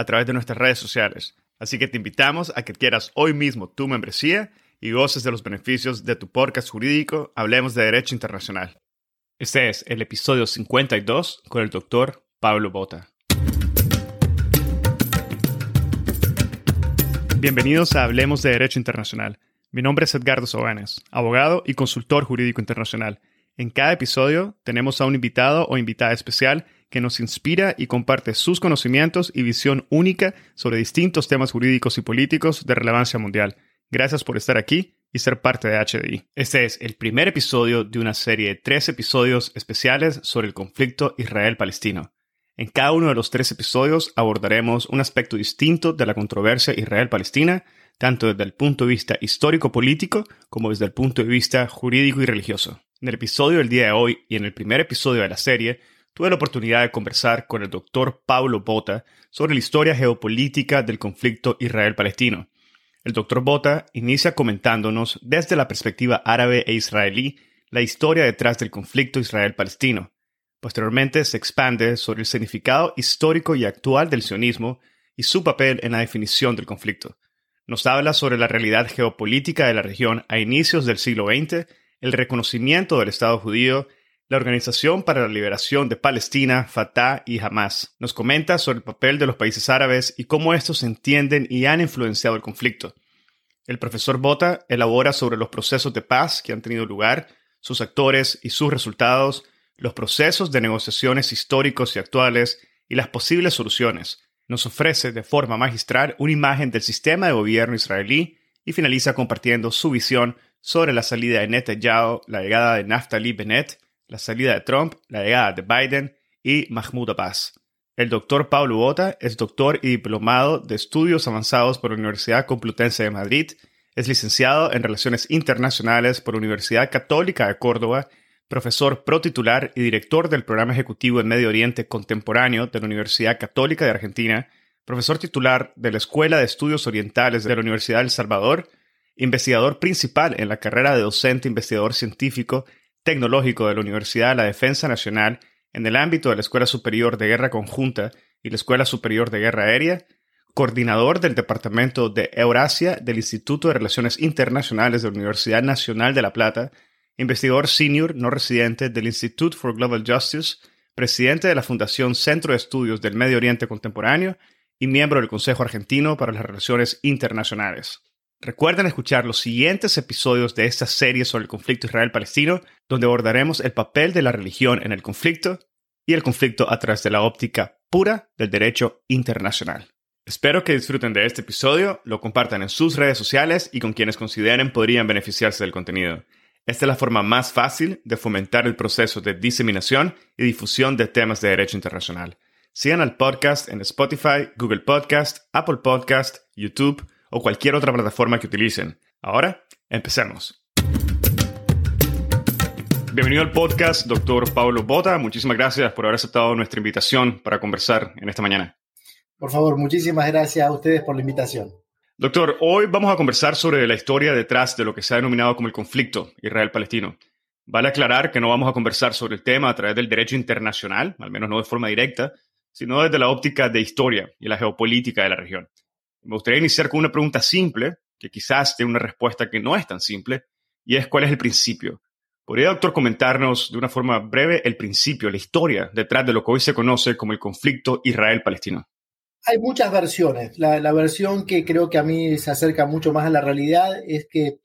a través de nuestras redes sociales. Así que te invitamos a que quieras hoy mismo tu membresía y goces de los beneficios de tu podcast jurídico Hablemos de Derecho Internacional. Este es el episodio 52 con el doctor Pablo Bota. Bienvenidos a Hablemos de Derecho Internacional. Mi nombre es Edgardo Sobanes, abogado y consultor jurídico internacional. En cada episodio tenemos a un invitado o invitada especial que nos inspira y comparte sus conocimientos y visión única sobre distintos temas jurídicos y políticos de relevancia mundial. Gracias por estar aquí y ser parte de HDI. Este es el primer episodio de una serie de tres episodios especiales sobre el conflicto Israel-Palestino. En cada uno de los tres episodios abordaremos un aspecto distinto de la controversia Israel-Palestina, tanto desde el punto de vista histórico-político como desde el punto de vista jurídico y religioso. En el episodio del día de hoy y en el primer episodio de la serie tuve la oportunidad de conversar con el doctor Paulo Bota sobre la historia geopolítica del conflicto Israel-Palestino. El doctor Bota inicia comentándonos desde la perspectiva árabe e israelí la historia detrás del conflicto Israel-Palestino. Posteriormente se expande sobre el significado histórico y actual del sionismo y su papel en la definición del conflicto. Nos habla sobre la realidad geopolítica de la región a inicios del siglo XX, el reconocimiento del Estado judío la Organización para la Liberación de Palestina, Fatah y Hamas. Nos comenta sobre el papel de los países árabes y cómo estos entienden y han influenciado el conflicto. El profesor Bota elabora sobre los procesos de paz que han tenido lugar, sus actores y sus resultados, los procesos de negociaciones históricos y actuales y las posibles soluciones. Nos ofrece de forma magistral una imagen del sistema de gobierno israelí y finaliza compartiendo su visión sobre la salida de Netanyahu, la llegada de Naftali Bennett la salida de Trump, la llegada de Biden y Mahmoud Abbas. El doctor Pablo Bota es doctor y diplomado de estudios avanzados por la Universidad Complutense de Madrid, es licenciado en Relaciones Internacionales por la Universidad Católica de Córdoba, profesor protitular y director del programa ejecutivo en Medio Oriente Contemporáneo de la Universidad Católica de Argentina, profesor titular de la Escuela de Estudios Orientales de la Universidad de El Salvador, investigador principal en la carrera de docente investigador científico tecnológico de la Universidad de la Defensa Nacional en el ámbito de la Escuela Superior de Guerra Conjunta y la Escuela Superior de Guerra Aérea, coordinador del Departamento de Eurasia del Instituto de Relaciones Internacionales de la Universidad Nacional de La Plata, investigador senior no residente del Institute for Global Justice, presidente de la Fundación Centro de Estudios del Medio Oriente Contemporáneo y miembro del Consejo Argentino para las Relaciones Internacionales. Recuerden escuchar los siguientes episodios de esta serie sobre el conflicto Israel-Palestino, donde abordaremos el papel de la religión en el conflicto y el conflicto a través de la óptica pura del derecho internacional. Espero que disfruten de este episodio, lo compartan en sus redes sociales y con quienes consideren podrían beneficiarse del contenido. Esta es la forma más fácil de fomentar el proceso de diseminación y difusión de temas de derecho internacional. sigan al podcast en Spotify, Google Podcast, Apple Podcast, YouTube o cualquier otra plataforma que utilicen. Ahora, empecemos. Bienvenido al podcast, doctor Pablo Bota. Muchísimas gracias por haber aceptado nuestra invitación para conversar en esta mañana. Por favor, muchísimas gracias a ustedes por la invitación. Doctor, hoy vamos a conversar sobre la historia detrás de lo que se ha denominado como el conflicto Israel-Palestino. Vale aclarar que no vamos a conversar sobre el tema a través del derecho internacional, al menos no de forma directa, sino desde la óptica de historia y la geopolítica de la región. Me gustaría iniciar con una pregunta simple, que quizás tiene una respuesta que no es tan simple, y es cuál es el principio. ¿Podría, doctor, comentarnos de una forma breve el principio, la historia detrás de lo que hoy se conoce como el conflicto Israel-Palestino? Hay muchas versiones. La, versión que creo que a mí se acerca mucho más a la realidad es que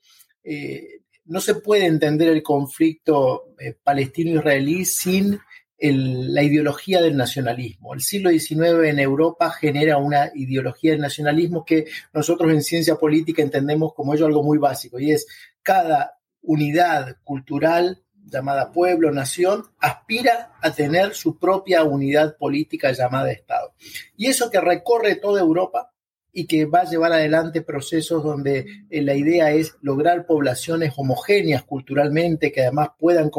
eh, no se puede entender el conflicto eh, palestino-israelí sin la ideología del nacionalismo. El siglo XIX en Europa genera una ideología del nacionalismo que nosotros en ciencia política entendemos como ello algo muy básico y es cada unidad cultural llamada pueblo, nación, aspira a tener su propia unidad política llamada Estado. Y eso que recorre toda Europa y que va a llevar adelante procesos donde eh, la idea es lograr poblaciones homogéneas culturalmente que además puedan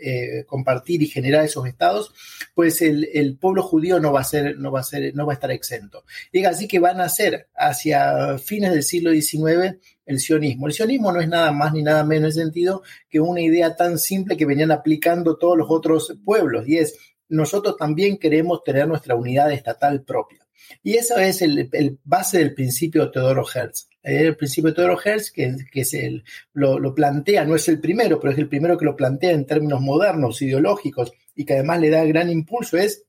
eh, compartir y generar esos estados, pues el, pueblo judío no va a ser, no va a ser, no va a estar exento. Y así que van a ser hacia fines del siglo XIX el sionismo. El sionismo no es nada más ni nada menos en sentido que una idea tan simple que venían aplicando todos los otros pueblos y es nosotros también queremos tener nuestra unidad estatal propia. Y eso es el, base del principio de Teodoro Hertz. El principio de Teodoro Hertz, que, el, lo, plantea, no es el primero, pero es el primero que lo plantea en términos modernos, ideológicos, y que además le da gran impulso, es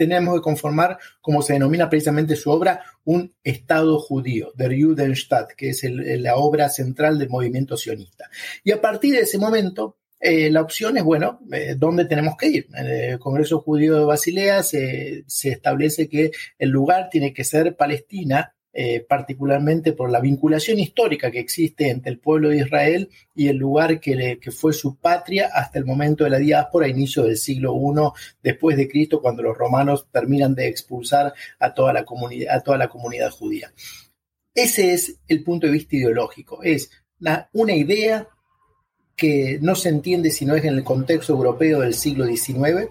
tenemos que conformar, como se denomina precisamente su obra, un Estado judío, der Judenstaat, que es la obra central del movimiento sionista. Y a partir de ese momento, eh, la opción es, bueno, eh, ¿dónde tenemos que ir? En el Congreso Judío de Basilea se, establece que el lugar tiene que ser Palestina, eh, particularmente por la vinculación histórica que existe entre el pueblo de Israel y el lugar que, fue su patria hasta el momento de la diáspora, inicio del siglo I después de Cristo, cuando los romanos terminan de expulsar a toda la a toda la comunidad judía. Ese es el punto de vista ideológico, es una idea que no se entiende si no es en el contexto europeo del siglo XIX,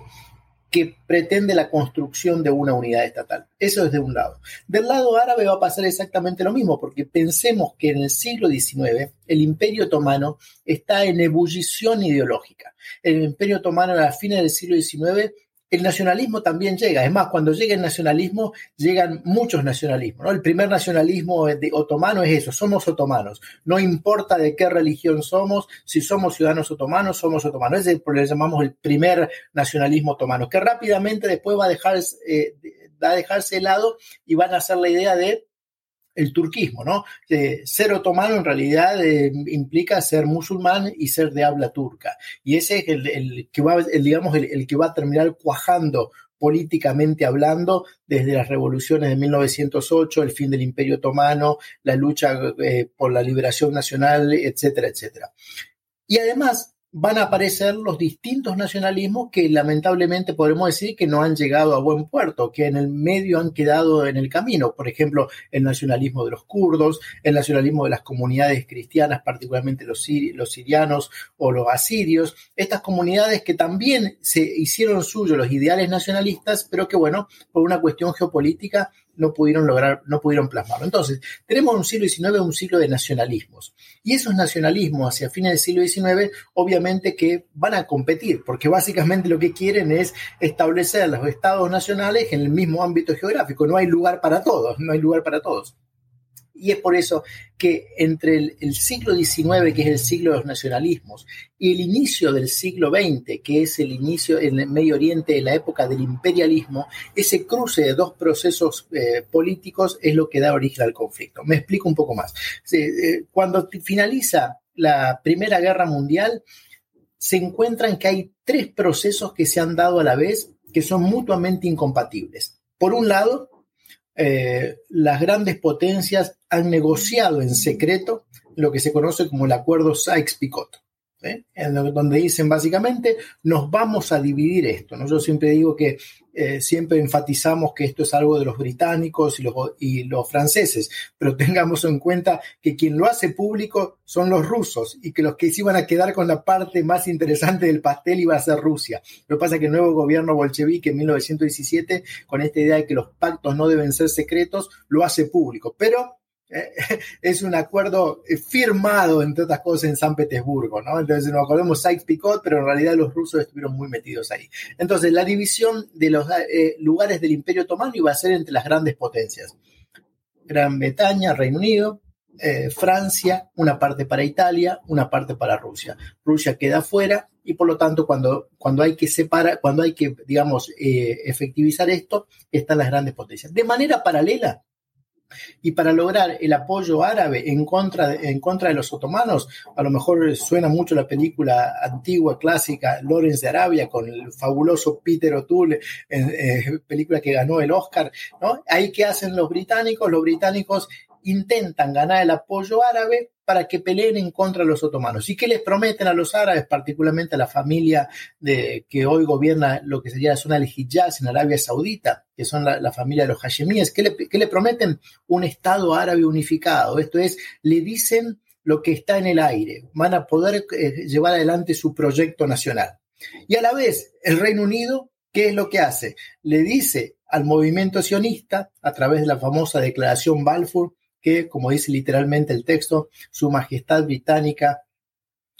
que pretende la construcción de una unidad estatal. Eso es de un lado. Del lado árabe va a pasar exactamente lo mismo, porque pensemos que en el siglo XIX el imperio otomano está en ebullición ideológica. El imperio otomano a fines del siglo XIX el nacionalismo también llega. Es más, cuando llega el nacionalismo, llegan muchos nacionalismos. ¿no? El primer nacionalismo de otomano es eso, somos otomanos. No importa de qué religión somos, si somos ciudadanos otomanos, somos otomanos. Ese que llamamos el primer nacionalismo otomano, que rápidamente después va a, dejar, eh, va a dejarse de lado y van a hacer la idea de el turquismo, ¿no? ser otomano en realidad eh, implica ser musulmán y ser de habla turca. Y ese es el, que va, digamos, el, que va a terminar cuajando políticamente hablando, desde las revoluciones de 1908, el fin del Imperio Otomano, la lucha eh, por la liberación nacional, etcétera, etcétera. Y además, van a aparecer los distintos nacionalismos que lamentablemente podemos decir que no han llegado a buen puerto, que en el medio han quedado en el camino. Por ejemplo, el nacionalismo de los kurdos, el nacionalismo de las comunidades cristianas, particularmente los, los sirianos o los asirios, estas comunidades que también se hicieron suyos los ideales nacionalistas, pero que bueno, por una cuestión geopolítica no pudieron lograr, no pudieron plasmarlo. Entonces, tenemos un siglo XIX, un siglo de nacionalismos. Y esos nacionalismos hacia fines del siglo XIX, obviamente que van a competir, porque básicamente lo que quieren es establecer los estados nacionales en el mismo ámbito geográfico. No hay lugar para todos, no hay lugar para todos. Y es por eso que entre el, siglo XIX, que es el siglo de los nacionalismos, y el inicio del siglo XX, que es el inicio en el Medio Oriente de la época del imperialismo, ese cruce de dos procesos eh, políticos es lo que da origen al conflicto. Me explico un poco más. Eh, cuando finaliza la Primera Guerra Mundial, se encuentran que hay tres procesos que se han dado a la vez que son mutuamente incompatibles. Por un lado, eh, las grandes potencias han negociado en secreto lo que se conoce como el acuerdo Sykes-Picot. ¿eh? en donde dicen básicamente nos vamos a dividir esto. ¿no? Yo siempre digo que eh, siempre enfatizamos que esto es algo de los británicos y los, y los franceses, pero tengamos en cuenta que quien lo hace público son los rusos y que los que se iban a quedar con la parte más interesante del pastel iba a ser Rusia. Lo que pasa es que el nuevo gobierno bolchevique en 1917, con esta idea de que los pactos no deben ser secretos, lo hace público. Pero es un acuerdo eh, firmado, entre otras cosas, en San Petersburgo, ¿no? Entonces nos acordamos Sykes-Picot, pero en realidad los rusos estuvieron muy metidos ahí. Entonces, la división de los eh, lugares del Imperio Otomano iba a ser entre las grandes potencias. Gran Bretaña, Reino Unido, eh, Francia, una parte para Italia, una parte para Rusia. Rusia queda fuera y por lo tanto cuando, cuando hay que separar, cuando hay que, digamos, efectivizar esto, están las grandes potencias. De manera paralela, y para lograr el apoyo árabe en contra, de, en contra de los otomanos, a lo mejor suena mucho la película antigua, clásica, Lawrence de Arabia, con el fabuloso Peter O'Toole, eh, película que ganó el Oscar, ¿no? Ahí que hacen los británicos, los británicos intentan ganar el apoyo árabe para que peleen en contra de los otomanos. ¿Y qué les prometen a los árabes, particularmente a la familia de, que hoy gobierna lo que sería la zona del Hijaz en Arabia Saudita, que son la, familia de los hashemíes? ¿Qué le, ¿Qué le prometen? Un Estado árabe unificado. Esto es, le dicen lo que está en el aire. Van a poder eh, llevar adelante su proyecto nacional. Y a la vez, el Reino Unido, ¿qué es lo que hace? Le dice al movimiento sionista, a través de la famosa declaración Balfour, que, como dice literalmente el texto, Su Majestad Británica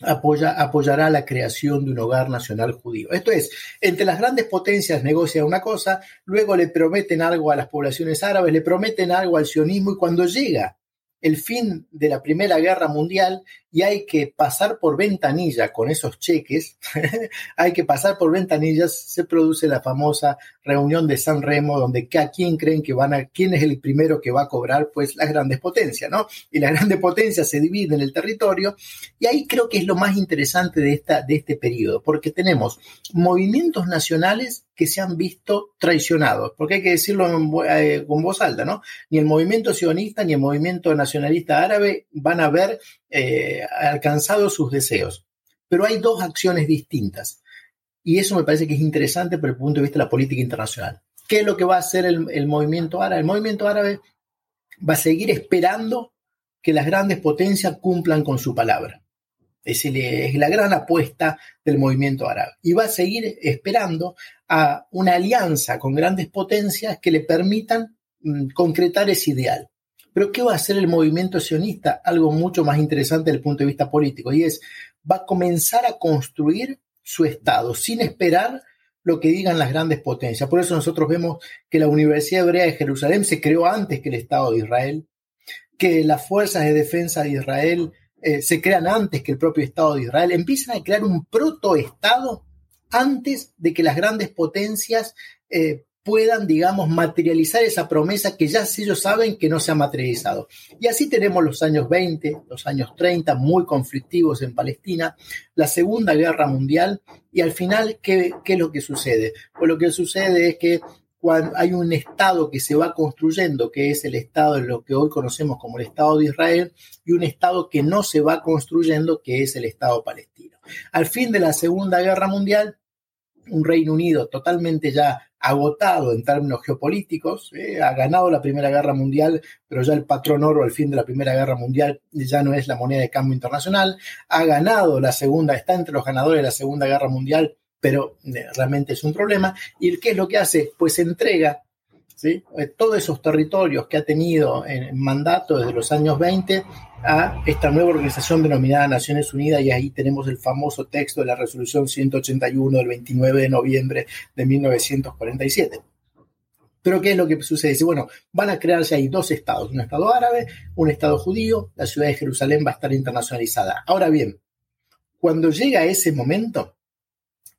apoya, apoyará la creación de un hogar nacional judío. Esto es, entre las grandes potencias negocian una cosa, luego le prometen algo a las poblaciones árabes, le prometen algo al sionismo y cuando llega el fin de la Primera Guerra Mundial y hay que pasar por ventanilla con esos cheques, hay que pasar por ventanillas, se produce la famosa reunión de San Remo, donde a quién creen que van a, quién es el primero que va a cobrar, pues las grandes potencias, ¿no? Y las grandes potencias se dividen el territorio, y ahí creo que es lo más interesante de, esta, de este periodo, porque tenemos movimientos nacionales que se han visto traicionados, porque hay que decirlo eh, con voz alta, ¿no? Ni el movimiento sionista ni el movimiento nacionalista árabe van a ver eh, alcanzado sus deseos. Pero hay dos acciones distintas. Y eso me parece que es interesante por el punto de vista de la política internacional. ¿Qué es lo que va a hacer el, movimiento árabe? El movimiento árabe va a seguir esperando que las grandes potencias cumplan con su palabra. Es, la gran apuesta del movimiento árabe. Y va a seguir esperando a una alianza con grandes potencias que le permitan mm, concretar ese ideal. Pero ¿qué va a hacer el movimiento sionista? Algo mucho más interesante desde el punto de vista político, y es, va a comenzar a construir su Estado sin esperar lo que digan las grandes potencias. Por eso nosotros vemos que la Universidad Hebrea de Jerusalén se creó antes que el Estado de Israel, que las fuerzas de defensa de Israel eh, se crean antes que el propio Estado de Israel, empiezan a crear un protoestado antes de que las grandes potencias eh, puedan, digamos, materializar esa promesa que ya ellos saben que no se ha materializado. Y así tenemos los años 20, los años 30, muy conflictivos en Palestina, la Segunda Guerra Mundial, y al final, ¿qué, qué es lo que sucede? Pues lo que sucede es que hay un Estado que se va construyendo, que es el Estado de lo que hoy conocemos como el Estado de Israel, y un Estado que no se va construyendo, que es el Estado palestino. Al fin de la Segunda Guerra Mundial, un Reino Unido totalmente ya agotado en términos geopolíticos, eh, ha ganado la Primera Guerra Mundial, pero ya el patrón oro al fin de la Primera Guerra Mundial ya no es la moneda de cambio internacional, ha ganado la Segunda, está entre los ganadores de la Segunda Guerra Mundial, pero eh, realmente es un problema. ¿Y qué es lo que hace? Pues entrega ¿sí? Eh, todos esos territorios que ha tenido en mandato desde los años 20 a esta nueva organización denominada Naciones Unidas y ahí tenemos el famoso texto de la resolución 181 del 29 de noviembre de 1947. Pero ¿qué es lo que sucede? bueno, van a crearse ahí dos estados, un estado árabe, un estado judío, la ciudad de Jerusalén va a estar internacionalizada. Ahora bien, cuando llega ese momento,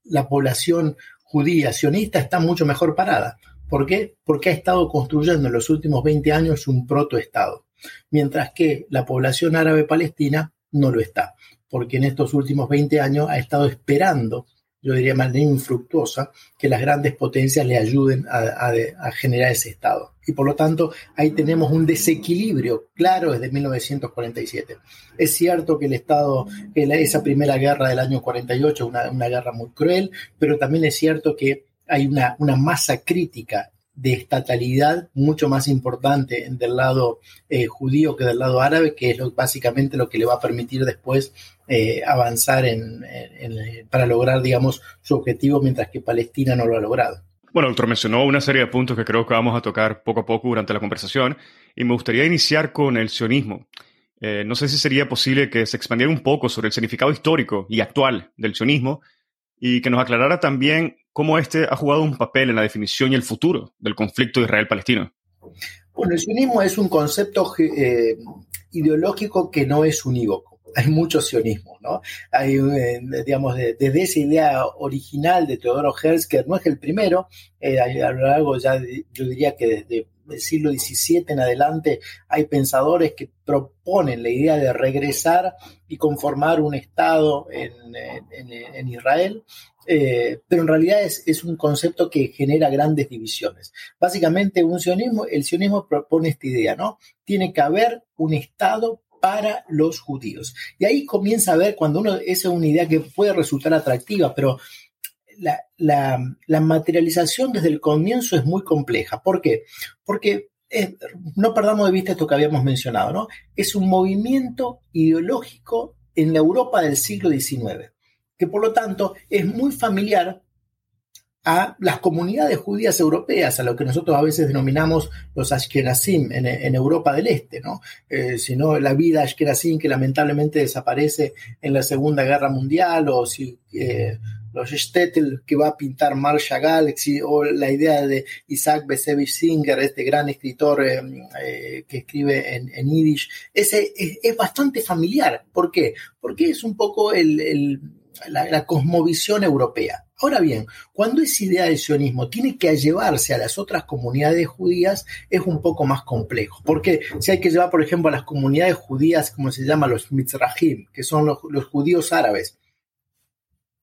la población judía sionista está mucho mejor parada. ¿Por qué? Porque ha estado construyendo en los últimos 20 años un protoestado mientras que la población árabe palestina no lo está, porque en estos últimos 20 años ha estado esperando, yo diría más manera infructuosa, que las grandes potencias le ayuden a, generar ese Estado. Y por lo tanto ahí tenemos un desequilibrio claro desde 1947. Es cierto que el Estado, que esa primera guerra del año 48 una, una guerra muy cruel, pero también es cierto que hay una, una masa crítica de estatalidad mucho más importante del lado eh, judío que del lado árabe, que es básicamente lo que le va a permitir después eh, avanzar en, para lograr, digamos, su objetivo, mientras que Palestina no lo ha logrado. Bueno, doctor, mencionó una serie de puntos que creo que vamos a tocar poco a poco durante la conversación y me gustaría iniciar con el sionismo. Eh, no sé si sería posible que se expandiera un poco sobre el significado histórico y actual del sionismo y que nos aclarara también cómo este ha jugado un papel en la definición y el futuro del conflicto Israel-Palestino. Bueno, el sionismo es un concepto eh, ideológico que no es unívoco. Hay mucho sionismo, ¿no? Hay, eh, digamos, desde esa idea original de Teodoro Herzl, no es el primero, eh, a lo largo ya, yo diría que desde el siglo XVII en adelante hay pensadores que proponen la idea de regresar y conformar un Estado en, en Israel eh, pero en realidad es, un concepto que genera grandes divisiones. Básicamente, un sionismo, el sionismo propone esta idea, ¿no? Tiene que haber un Estado para los judíos. Y ahí comienza a ver, cuando uno, esa es una idea que puede resultar atractiva, pero la, materialización desde el comienzo es muy compleja. ¿Por qué? Porque eh, no perdamos de vista esto que habíamos mencionado, ¿no? Es un movimiento ideológico en la Europa del siglo XIX que por lo tanto es muy familiar a las comunidades judías europeas, a lo que nosotros a veces denominamos los Ashkenazim en, Europa del Este, ¿no? Eh, sino la vida Ashkenazim que lamentablemente desaparece en la Segunda Guerra Mundial, o si eh, los Stettel que va a pintar Marshall Galaxy, o la idea de Isaac Besevich Singer, este gran escritor eh, que escribe en, en Yiddish, es, bastante familiar. ¿Por qué? Porque es un poco el la, cosmovisión europea. Ahora bien, cuando esa idea de sionismo tiene que llevarse a las otras comunidades judías, es un poco más complejo. Porque si hay que llevar, por ejemplo, a las comunidades judías, como se llama los Mitzrahim, que son los, judíos árabes,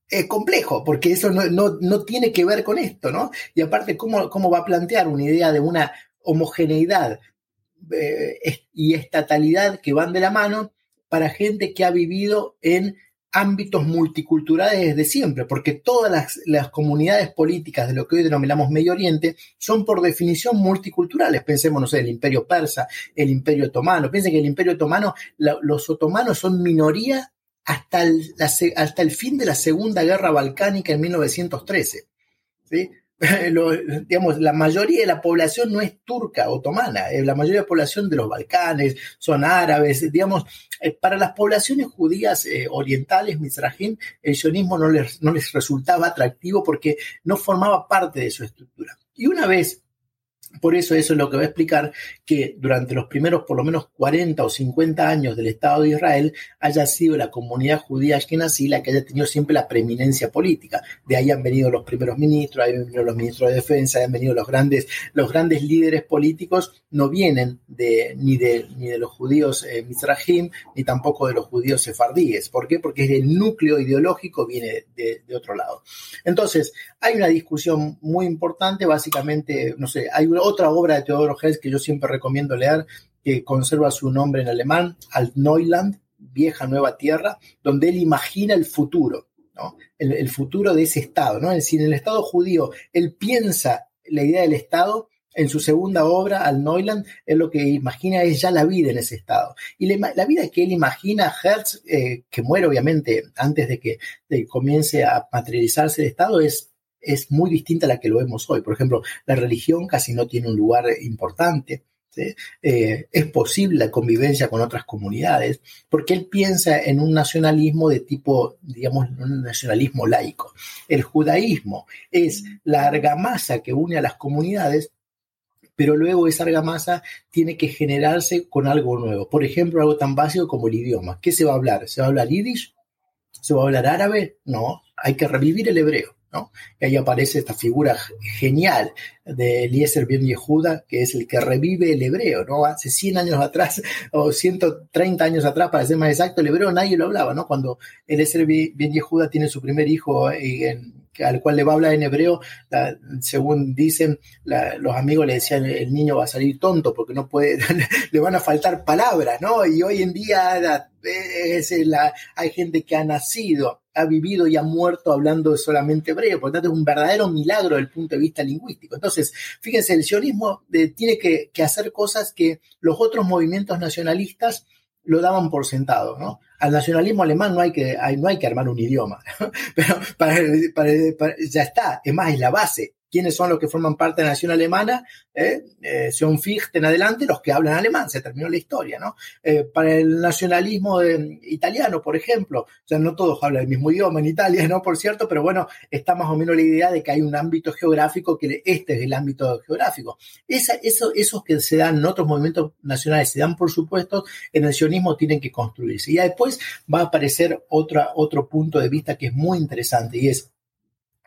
es complejo, porque eso no, tiene que ver con esto, ¿no? Y aparte, ¿cómo, cómo va a plantear una idea de una homogeneidad eh, y estatalidad que van de la mano para gente que ha vivido en ámbitos multiculturales desde siempre, porque todas las, comunidades políticas de lo que hoy denominamos Medio Oriente son por definición multiculturales. Pensemos, no sé, el imperio persa, el imperio otomano. Piensen que el imperio otomano, los otomanos son minoría hasta el, hasta el fin de la Segunda Guerra Balcánica en 1913. ¿sí? digamos, la mayoría de la población no es turca, otomana, la mayoría de la población de los Balcanes son árabes, digamos, eh, para las poblaciones judías eh, orientales, Mizrahim, el sionismo no les, no les resultaba atractivo porque no formaba parte de su estructura. Y una vez por eso eso es lo que va a explicar que durante los primeros por lo menos 40 o 50 años del Estado de Israel haya sido la comunidad judía ashkenazí la que haya tenido siempre la preeminencia política. De ahí han venido los primeros ministros, ahí han venido los ministros de defensa, han venido los grandes, los grandes líderes políticos, no vienen de, ni, de, ni de los judíos eh, mizrahim, ni tampoco de los judíos sefardíes. ¿Por qué? Porque el núcleo ideológico viene de, de otro lado. Entonces, hay una discusión muy importante, básicamente, no sé, hay otra obra de Teodoro Hess que yo siempre recomiendo leer, que conserva su nombre en alemán, Alt-Neuland, Vieja Nueva Tierra, donde él imagina el futuro, ¿no? El, futuro de ese Estado, ¿no? Es decir, en el Estado judío, él piensa la idea del Estado, en su segunda obra, Al Neuland, él lo que imagina es ya la vida en ese estado. Y la, vida que él imagina, Hertz, eh, que muere obviamente antes de que, de que comience a materializarse el estado, es es muy distinta a la que lo vemos hoy. Por ejemplo, la religión casi no tiene un lugar importante. Eh, es posible la convivencia con otras comunidades, porque él piensa en un nacionalismo de tipo, digamos, un nacionalismo laico. El judaísmo es la argamasa que une a las comunidades, pero luego esa argamasa tiene que generarse con algo nuevo. Por ejemplo, algo tan básico como el idioma. ¿Qué se va a hablar? ¿Se va a hablar yiddish? ¿Se va a hablar árabe? No, hay que revivir el hebreo. Y ahí aparece esta figura genial de Eliezer Ben Yehuda, que es el que revive el hebreo, ¿no? Hace 100 años atrás, o 130 años atrás, para ser más exacto, el hebreo nadie lo hablaba, ¿no? Cuando Eliezer Ben Yehuda tiene su primer hijo, eh, al cual le va a hablar en hebreo, según dicen, los amigos le decían, el niño va a salir tonto porque no puede, le van a faltar palabras, ¿no? Y hoy en día es hay gente que ha nacido, ha vivido y ha muerto hablando solamente hebreo, por lo tanto es un verdadero milagro desde el punto de vista lingüístico. Entonces, fíjense, el sionismo eh, tiene que, hacer cosas que los otros movimientos nacionalistas lo daban por sentado, ¿no? Al nacionalismo alemán no hay que, no hay que armar un idioma, pero ya está, es más, es la base quiénes son los que forman parte de la nación alemana, ¿eh? eh son Fichte en adelante, los que hablan alemán, se terminó la historia, ¿no? Eh, para el nacionalismo italiano, por ejemplo, o sea, no todos hablan el mismo idioma en Italia, ¿no? Por cierto, pero bueno, está más o menos la idea de que hay un ámbito geográfico, que este es el ámbito geográfico. Esos que se dan en otros movimientos nacionales, se dan por supuesto, en el sionismo tienen que construirse. Y después va a aparecer otra, otro punto de vista que es muy interesante y es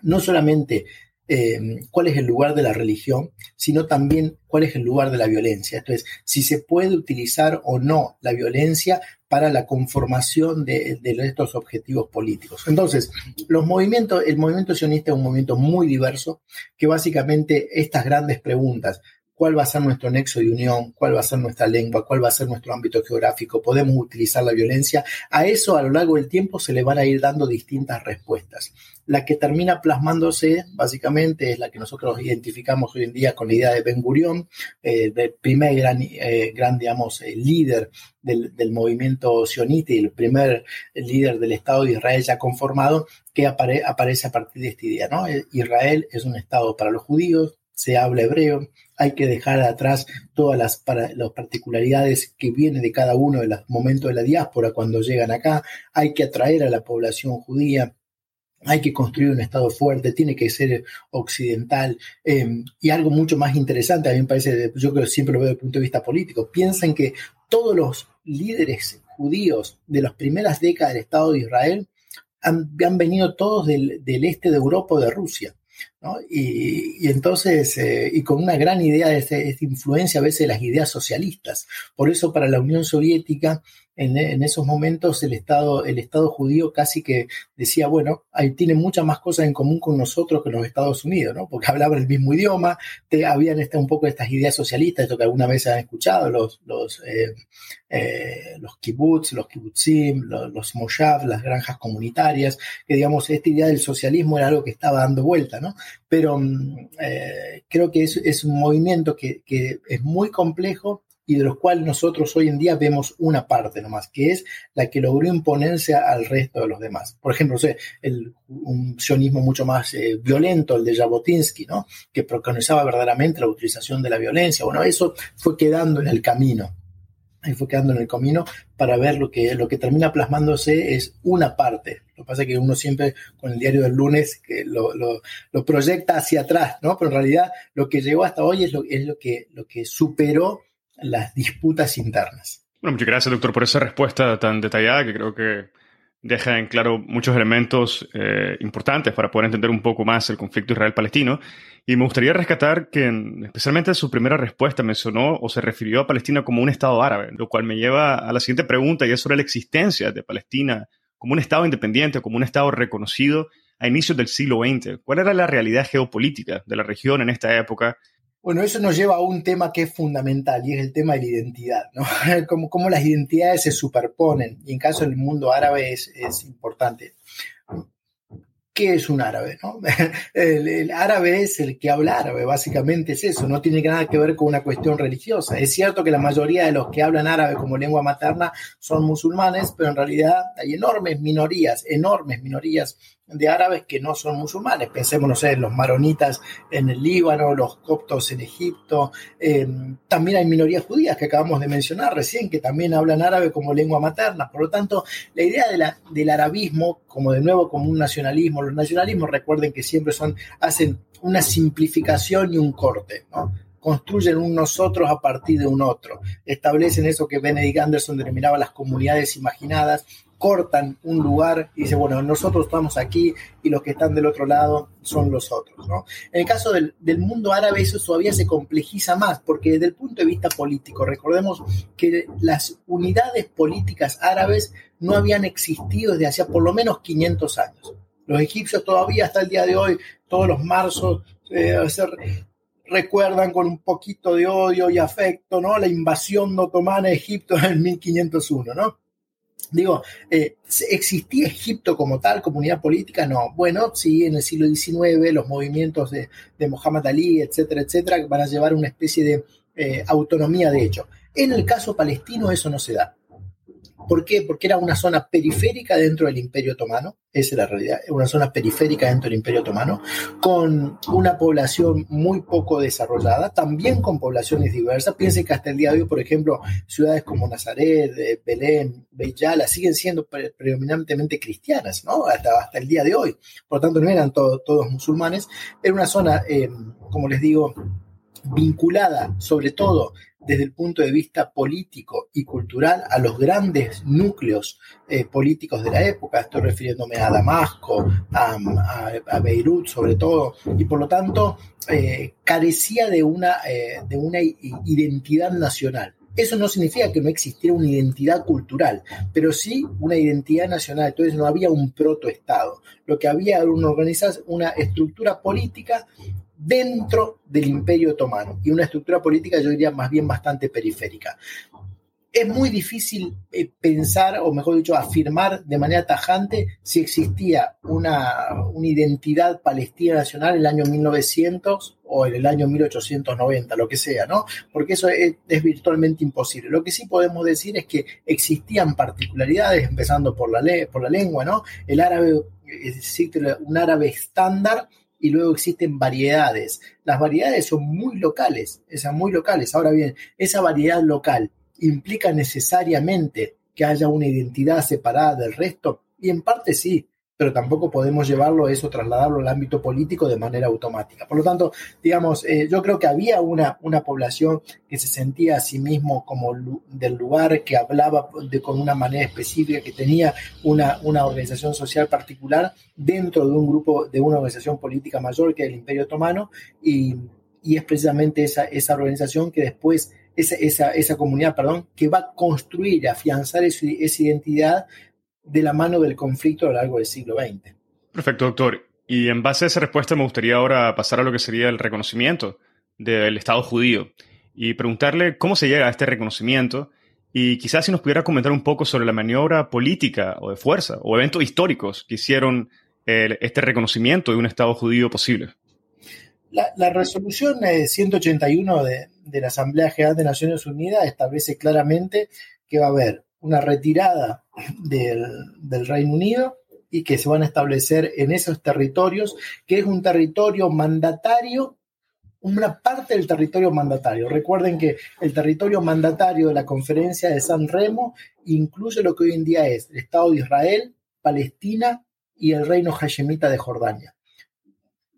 no solamente eh, cuál es el lugar de la religión, sino también cuál es el lugar de la violencia. Entonces, si se puede utilizar o no la violencia para la conformación de, estos objetivos políticos. Entonces, los movimientos, el movimiento sionista es un movimiento muy diverso que básicamente estas grandes preguntas, cuál va a ser nuestro nexo de unión, cuál va a ser nuestra lengua, cuál va a ser nuestro ámbito geográfico, podemos utilizar la violencia. A eso a lo largo del tiempo se le van a ir dando distintas respuestas. La que termina plasmándose básicamente es la que nosotros identificamos hoy en día con la idea de Ben Gurion, eh, el primer gran, eh, gran digamos, eh, líder del, movimiento sionita y el primer líder del Estado de Israel ya conformado, que aparece a partir de esta idea. ¿no? Israel es un Estado para los judíos, se habla hebreo, hay que dejar atrás todas las, particularidades que vienen de cada uno de los momentos de la diáspora cuando llegan acá, hay que atraer a la población judía, hay que construir un Estado fuerte, tiene que ser occidental. Eh, y algo mucho más interesante, a mí me parece, yo creo siempre lo veo desde el punto de vista político, piensen que todos los líderes judíos de las primeras décadas del Estado de Israel han, venido todos del, del, este de Europa o de Rusia. Y, entonces, eh, y con una gran idea de esta, influencia a veces de las ideas socialistas. Por eso para la Unión Soviética en, esos momentos el Estado, el Estado judío casi que decía, bueno, ahí tiene muchas más cosas en común con nosotros que los Estados Unidos, ¿no? Porque hablaban el mismo idioma, te, habían este, un poco estas ideas socialistas, esto que alguna vez han escuchado, los, los, eh, eh, los kibbutz, los kibbutzim, los, los moshav, las granjas comunitarias, que digamos, esta idea del socialismo era algo que estaba dando vuelta, ¿no? Pero mm, eh, creo que es, un movimiento que, que es muy complejo y de los cuales nosotros hoy en día vemos una parte nomás, que es la que logró imponerse al resto de los demás. Por ejemplo, el, un sionismo mucho más eh, violento, el de Jabotinsky, ¿no? que preconizaba verdaderamente la utilización de la violencia. Bueno, eso fue quedando en el camino. Ahí fue quedando en el camino para ver lo que, lo que termina plasmándose es una parte. Lo que pasa es que uno siempre con el diario del lunes que lo, lo, proyecta hacia atrás, ¿no? Pero en realidad lo que llegó hasta hoy es lo, es lo, que, lo que superó las disputas internas. Bueno, muchas gracias, doctor, por esa respuesta tan detallada que creo que deja en claro muchos elementos eh, importantes para poder entender un poco más el conflicto israel-palestino. Y me gustaría rescatar que, especialmente en su primera respuesta, mencionó o se refirió a Palestina como un Estado árabe, lo cual me lleva a la siguiente pregunta y es sobre la existencia de Palestina como un Estado independiente, como un Estado reconocido a inicios del siglo XX. ¿Cuál era la realidad geopolítica de la región en esta época bueno, eso nos lleva a un tema que es fundamental y es el tema de la identidad, ¿no? cómo, las identidades se superponen y en caso del mundo árabe es, es importante. ¿Qué es un árabe? No? El, árabe es el que habla árabe, básicamente es eso, no tiene nada que ver con una cuestión religiosa. Es cierto que la mayoría de los que hablan árabe como lengua materna son musulmanes, pero en realidad hay enormes minorías, enormes minorías de árabes que no son musulmanes. Pensemos, no sé, los maronitas en el Líbano, los coptos en Egipto. Eh, también hay minorías judías que acabamos de mencionar recién, que también hablan árabe como lengua materna. Por lo tanto, la idea del arabismo, como de nuevo como un nacionalismo, los nacionalismos recuerden que siempre son, hacen una simplificación y un corte, construyen un nosotros a partir de un otro, establecen eso que Benedict Anderson denominaba las comunidades imaginadas, cortan un lugar y dice, bueno, nosotros estamos aquí y los que están del otro lado son los otros. En el caso del, mundo árabe eso todavía se complejiza más, porque desde el punto de vista político, recordemos que las unidades políticas árabes no habían existido desde hace por lo menos 500 años. Los egipcios todavía hasta el día de hoy, todos los marzos, eh, recuerdan con un poquito de odio y afecto, ¿no? La invasión otomana a Egipto en el 1501, ¿no? Digo, eh, ¿existía Egipto como tal, comunidad política? No. Bueno, sí, en el siglo XIX los movimientos de, Muhammad Ali, etcétera, etcétera, van a llevar una especie de eh, autonomía de hecho. En el caso palestino eso no se da. ¿Por qué? Porque era una zona periférica dentro del Imperio Otomano, esa es la realidad, una zona periférica dentro del Imperio Otomano, con una población muy poco desarrollada, también con poblaciones diversas. Piensen que hasta el día de hoy, por ejemplo, ciudades como Nazaret, eh, Belén, Beyala siguen siendo predominantemente cristianas, ¿no? Hasta, hasta el día de hoy. Por lo tanto, no eran todos musulmanes. Era una zona, eh, como les digo, vinculada sobre todo desde el punto de vista político y cultural a los grandes núcleos eh, políticos de la época. Estoy refiriéndome a Damasco, a, Beirut sobre todo, y por lo tanto eh, carecía de una, eh, de una identidad nacional. Eso no significa que no existiera una identidad cultural, pero sí una identidad nacional. Entonces no había un protoestado. Lo que había era una, una estructura política dentro del imperio otomano y una estructura política, yo diría, más bien bastante periférica. Es muy difícil eh, pensar, o mejor dicho, afirmar de manera tajante si existía una, identidad palestina nacional en el año 1900 o en el año 1890, lo que sea, ¿no? Porque eso es, virtualmente imposible. Lo que sí podemos decir es que existían particularidades, empezando por la, por la lengua, ¿no? El árabe, existe un árabe estándar y luego existen variedades. Las variedades son muy locales, esas muy locales. Ahora bien, esa variedad local implica necesariamente que haya una identidad separada del resto y en parte sí, pero tampoco podemos llevarlo eso, trasladarlo al ámbito político de manera automática. Por lo tanto, digamos, eh, yo creo que había una, una población que se sentía a sí mismo como del lugar, que hablaba de, con una manera específica, que tenía una, una organización social particular dentro de un grupo, de una organización política mayor que el Imperio Otomano, y, y es precisamente esa, esa organización que después esa, esa, esa, comunidad, perdón, que va a construir, afianzar esa identidad de la mano del conflicto a lo largo del siglo XX. Perfecto, doctor. Y en base a esa respuesta me gustaría ahora pasar a lo que sería el reconocimiento del Estado judío y preguntarle cómo se llega a este reconocimiento y quizás si nos pudiera comentar un poco sobre la maniobra política o de fuerza o eventos históricos que hicieron este reconocimiento de un Estado judío posible. La, resolución 181 de, de la Asamblea General de Naciones Unidas establece claramente que va a haber una retirada del, Reino Unido y que se van a establecer en esos territorios, que es un territorio mandatario una parte del territorio mandatario. Recuerden que el territorio mandatario de la conferencia de San Remo incluye lo que hoy en día es el Estado de Israel, Palestina y el reino hashemita de Jordania.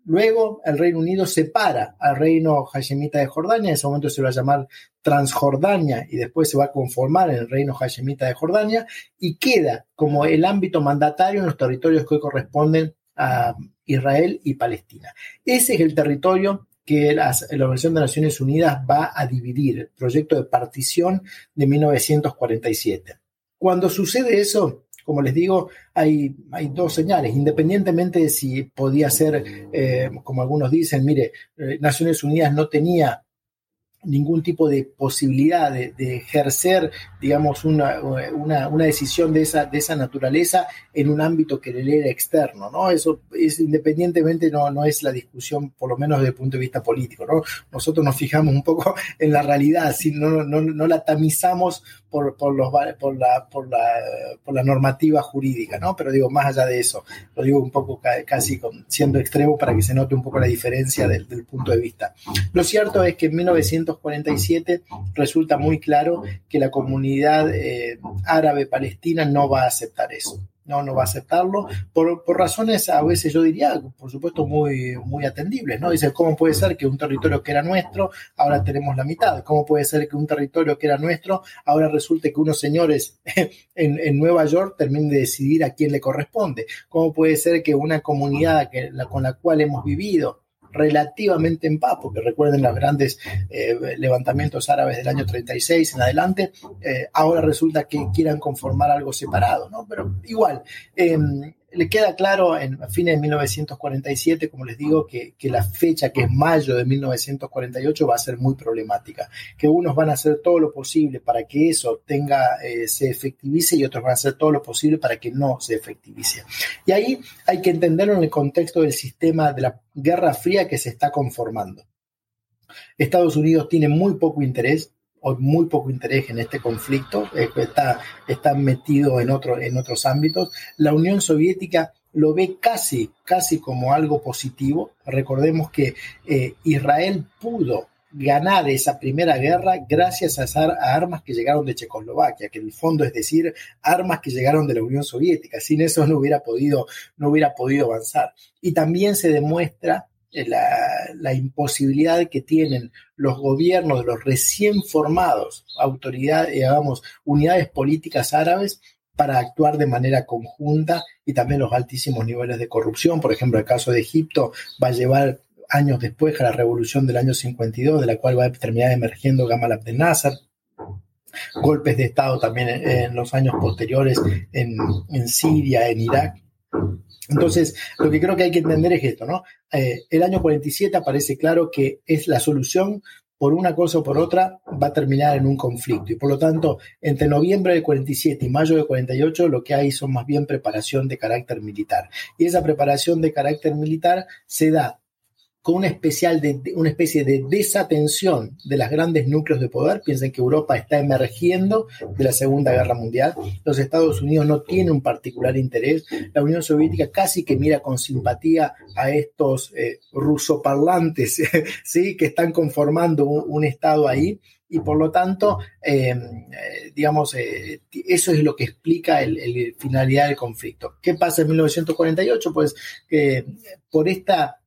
Luego el Reino Unido separa al reino hashemita de Jordania, en ese momento se va a llamar Transjordania y después se va a conformar en el reino hashemita de Jordania y queda como el ámbito mandatario en los territorios que corresponden a Israel y Palestina. Ese es el territorio que la, la Organización de Naciones Unidas va a dividir, el proyecto de partición de 1947. Cuando sucede eso, como les digo, hay, hay dos señales, independientemente de si podía ser, eh, como algunos dicen, mire, eh, Naciones Unidas no tenía ningún tipo de posibilidad de, ejercer, digamos, una, decisión de esa, de esa naturaleza en un ámbito que le era externo, ¿no? Eso es independientemente, no, no es la discusión, por lo menos desde el punto de vista político, ¿no? Nosotros nos fijamos un poco en la realidad, si no, no, no la tamizamos por, por, los, por, la, por, la, por la normativa jurídica, ¿no? Pero digo, más allá de eso, lo digo un poco casi siendo extremo para que se note un poco la diferencia del, del punto de vista. Lo cierto es que en 1900 1947 resulta muy claro que la comunidad eh, árabe palestina no va a aceptar eso. No, no va a aceptarlo por, razones a veces yo diría, por supuesto, muy, muy atendibles, ¿no? Dice, ¿cómo puede ser que un territorio que era nuestro, ahora tenemos la mitad? ¿Cómo puede ser que un territorio que era nuestro, ahora resulte que unos señores en, en Nueva York terminen de decidir a quién le corresponde? ¿Cómo puede ser que una comunidad que, la, con la cual hemos vivido, relativamente en paz, porque recuerden los grandes eh, levantamientos árabes del año 36 en adelante, eh, ahora resulta que quieran conformar algo separado, ¿no? Pero igual, em, le queda claro en, a fines de 1947, como les digo, que, la fecha, que es mayo de 1948, va a ser muy problemática, que unos van a hacer todo lo posible para que eso tenga, eh, se efectivice y otros van a hacer todo lo posible para que no se efectivice. Y ahí hay que entenderlo en el contexto del sistema de la Guerra Fría que se está conformando. Estados Unidos tiene muy poco interés o muy poco interés en este conflicto, eh, está, está metido en, otro, en otros ámbitos. La Unión Soviética lo ve casi, casi como algo positivo. Recordemos que eh, Israel pudo ganar esa primera guerra gracias a, armas que llegaron de Checoslovaquia, que en el fondo es decir, armas que llegaron de la Unión Soviética. Sin eso no hubiera podido, no hubiera podido avanzar. Y también se demuestra la, imposibilidad que tienen los gobiernos de los recién formados, autoridades, digamos, unidades políticas árabes para actuar de manera conjunta y también los altísimos niveles de corrupción. Por ejemplo, el caso de Egipto va a llevar años después a la revolución del año 52, de la cual va a terminar emergiendo Gamal Abdel Nasser. Golpes de Estado también en, los años posteriores en Siria, en Irak. Entonces, lo que creo que hay que entender es esto, ¿no? Eh, el año 47 aparece claro que es la solución por una cosa o por otra va a terminar en un conflicto. Y por lo tanto, entre noviembre del 47 y mayo del 48, lo que hay son más bien preparación de carácter militar. Y esa preparación de carácter militar se da con una, especial de, una especie de desatención de los grandes núcleos de poder. Piensen que Europa está emergiendo de la Segunda Guerra Mundial. Los Estados Unidos no tienen un particular interés. La Unión Soviética casi que mira con simpatía a estos eh, rusoparlantes ¿sí? que están conformando un, Estado ahí. Y por lo tanto, em, eh, digamos, eh, eso es lo que explica el, finalidad del conflicto. ¿Qué pasa en 1948? Pues por esta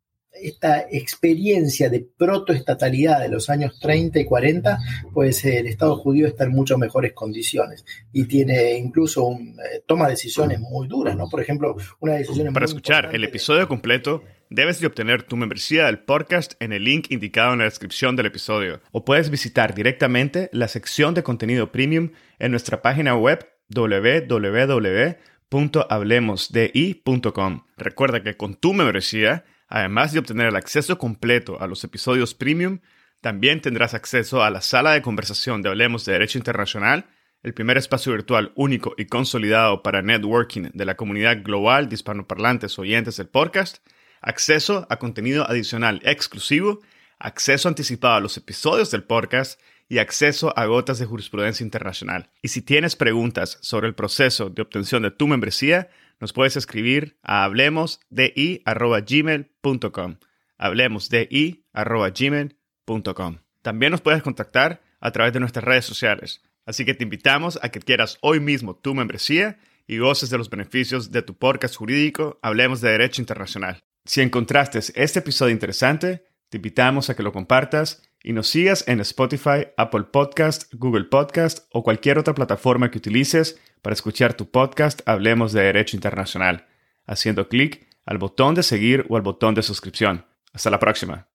esta experiencia de protoestatalidad de los años 30 y 40, pues eh, el Estado judío está en mucho mejores condiciones y tiene incluso un, eh, toma decisiones muy duras, ¿no? Por ejemplo, una decisión... Para escuchar el episodio completo, debes de obtener tu membresía del podcast en el link indicado en la descripción del episodio o puedes visitar directamente la sección de contenido premium en nuestra página web www.hablemosdi.com. Recuerda que con tu membresía Además de obtener el acceso completo a los episodios premium, también tendrás acceso a la sala de conversación de Hablemos de Derecho Internacional, el primer espacio virtual único y consolidado para networking de la comunidad global de hispanoparlantes oyentes del podcast, acceso a contenido adicional exclusivo, acceso anticipado a los episodios del podcast y acceso a gotas de jurisprudencia internacional. Y si tienes preguntas sobre el proceso de obtención de tu membresía, nos puedes escribir a hablemosdi.gmail.com. Hablemosdi.gmail.com. También nos puedes contactar a través de nuestras redes sociales. Así que te invitamos a que quieras hoy mismo tu membresía y goces de los beneficios de tu podcast jurídico Hablemos de Derecho Internacional. Si encontraste este episodio interesante, te invitamos a que lo compartas y nos sigas en Spotify, Apple Podcast, Google Podcast o cualquier otra plataforma que utilices para escuchar tu podcast Hablemos de Derecho Internacional, haciendo clic al botón de seguir o al botón de suscripción. Hasta la próxima.